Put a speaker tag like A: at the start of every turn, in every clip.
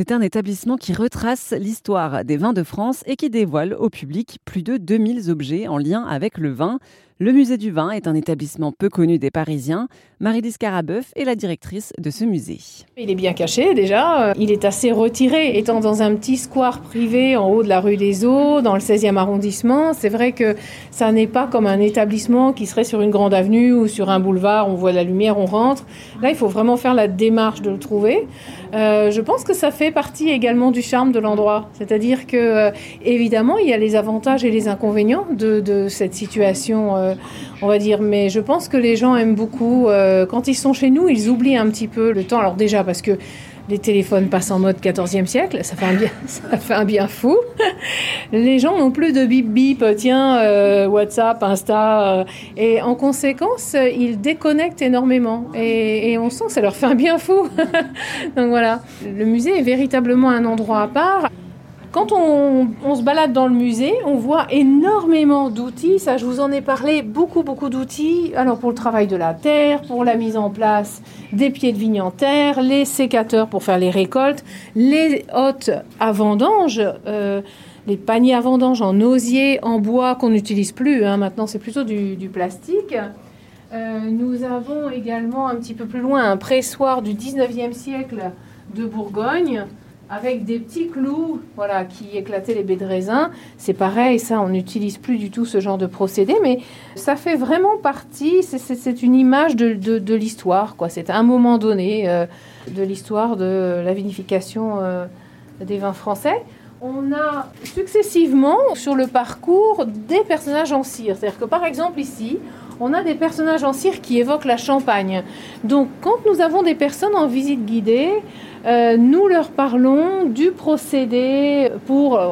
A: C'est un établissement qui retrace l'histoire des vins de France et qui dévoile au public plus de 2000 objets en lien avec le vin. Le musée du vin est un établissement peu connu des Parisiens. Marie-Lise Carabeuf est la directrice de ce musée.
B: Il est bien caché déjà, il est assez retiré, étant dans un petit square privé en haut de la rue des Eaux, dans le 16e arrondissement. C'est vrai que ça n'est pas comme un établissement qui serait sur une grande avenue ou sur un boulevard, on voit la lumière, on rentre. Là, il faut vraiment faire la démarche de le trouver. Euh, je pense que ça fait partie également du charme de l'endroit. C'est-à-dire que, euh, évidemment, il y a les avantages et les inconvénients de, cette situation, euh, on va dire. Mais je pense que les gens aiment beaucoup. quand ils sont chez nous, ils oublient un petit peu le temps. Alors déjà, parce que les téléphones passent en mode 14e siècle, ça fait un bien, ça fait un bien fou. Les gens n'ont plus de bip bip, tiens, euh, WhatsApp, Insta, euh, et en conséquence, ils déconnectent énormément. Et, et, on sent que ça leur fait un bien fou. Donc voilà, le musée est véritablement un endroit à part. Quand on, se balade dans le musée, on voit énormément d'outils. Ça, je vous en ai parlé, beaucoup, beaucoup d'outils. Alors, pour le travail de la terre, pour la mise en place des pieds de vigne en terre, les sécateurs pour faire les récoltes, les hôtes à vendange, euh, les paniers à vendange en osier, en bois qu'on n'utilise plus. Hein. Maintenant, c'est plutôt du, plastique. Euh, nous avons également un petit peu plus loin un pressoir du 19e siècle de Bourgogne avec des petits clous voilà, qui éclataient les baies de raisin. C'est pareil, ça, on n'utilise plus du tout ce genre de procédé, mais ça fait vraiment partie, c'est une image de, l'histoire. quoi. C'est un moment donné euh, de l'histoire de la vinification euh, des vins français. On a successivement sur le parcours des personnages en cire. C'est-à-dire que par exemple ici, on a des personnages en cire qui évoquent la Champagne. Donc quand nous avons des personnes en visite guidée, euh, nous leur parlons du procédé pour, euh,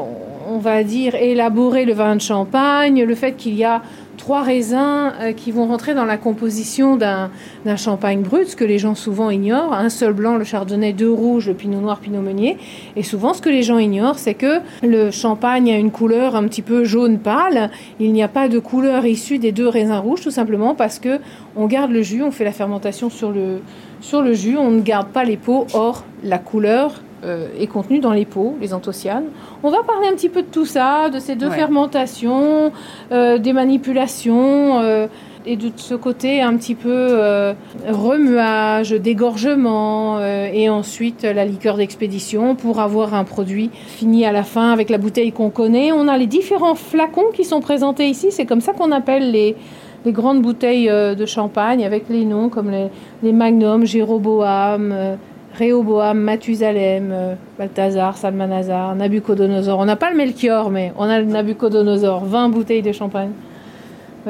B: on va dire, élaborer le vin de champagne, le fait qu'il y a trois raisins euh, qui vont rentrer dans la composition d'un champagne brut, ce que les gens souvent ignorent. Un seul blanc, le chardonnay, deux rouges, le pinot noir, pinot meunier. Et souvent, ce que les gens ignorent, c'est que le champagne a une couleur un petit peu jaune pâle. Il n'y a pas de couleur issue des deux raisins rouges, tout simplement parce que on garde le jus, on fait la fermentation sur le, sur le jus, on ne garde pas les peaux. Or, la couleur euh, est contenue dans les peaux, les anthocyanes. On va parler un petit peu de tout ça, de ces deux fermentations, euh, des manipulations euh, et de ce côté un petit peu remuage, dégorgement et ensuite la liqueur d'expédition pour avoir un produit fini à la fin avec la bouteille qu'on connaît. On a les différents flacons qui sont présentés ici, c'est comme ça qu'on appelle les les grandes bouteilles de champagne avec les noms comme les, les Magnum, Jéroboam, Réoboam, Mathusalem, euh, Balthazar, Salmanazar, Nabucodonosor. On n'a pas le Melchior, mais on a le Nabucodonosor, 20 bouteilles de champagne.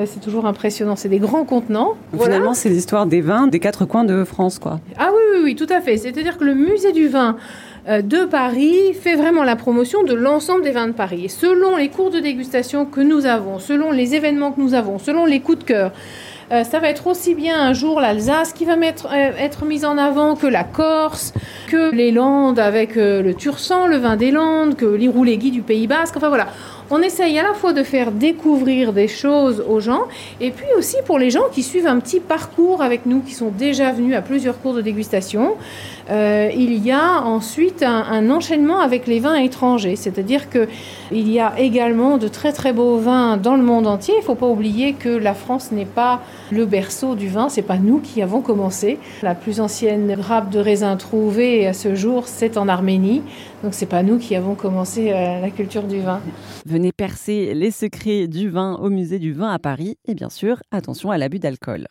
B: c'est toujours impressionnant, c'est des grands contenants.
A: Finalement, c'est l'histoire des vins des quatre coins de France, quoi.
B: Ah oui, oui, oui, tout à fait. C'est-à-dire que le musée du vin euh, de Paris fait vraiment la promotion de l'ensemble des vins de Paris. Et selon les cours de dégustation que nous avons, selon les événements que nous avons, selon les coups de cœur, euh, ça va être aussi bien un jour l'Alsace qui va mettre, euh, être mise en avant que la Corse, que les Landes avec euh, le Tursan, le vin des Landes, que l'Irouléguy du Pays Basque. Enfin voilà, on essaye à la fois de faire découvrir des choses aux gens et puis aussi pour les gens qui suivent un petit parcours avec nous, qui sont déjà venus à plusieurs cours de dégustation. Euh, il y a ensuite un, enchaînement avec les vins étrangers, c'est-à-dire que il y a également de très très beaux vins dans le monde entier. Il ne faut pas oublier que la France n'est pas le berceau du vin, c'est pas nous qui avons commencé. La plus ancienne grappe de raisin trouvée à ce jour, c'est en Arménie, donc c'est pas nous qui avons commencé euh, la culture du vin.
A: Venez percer les secrets du vin au musée du vin à Paris et bien sûr, attention à l'abus d'alcool.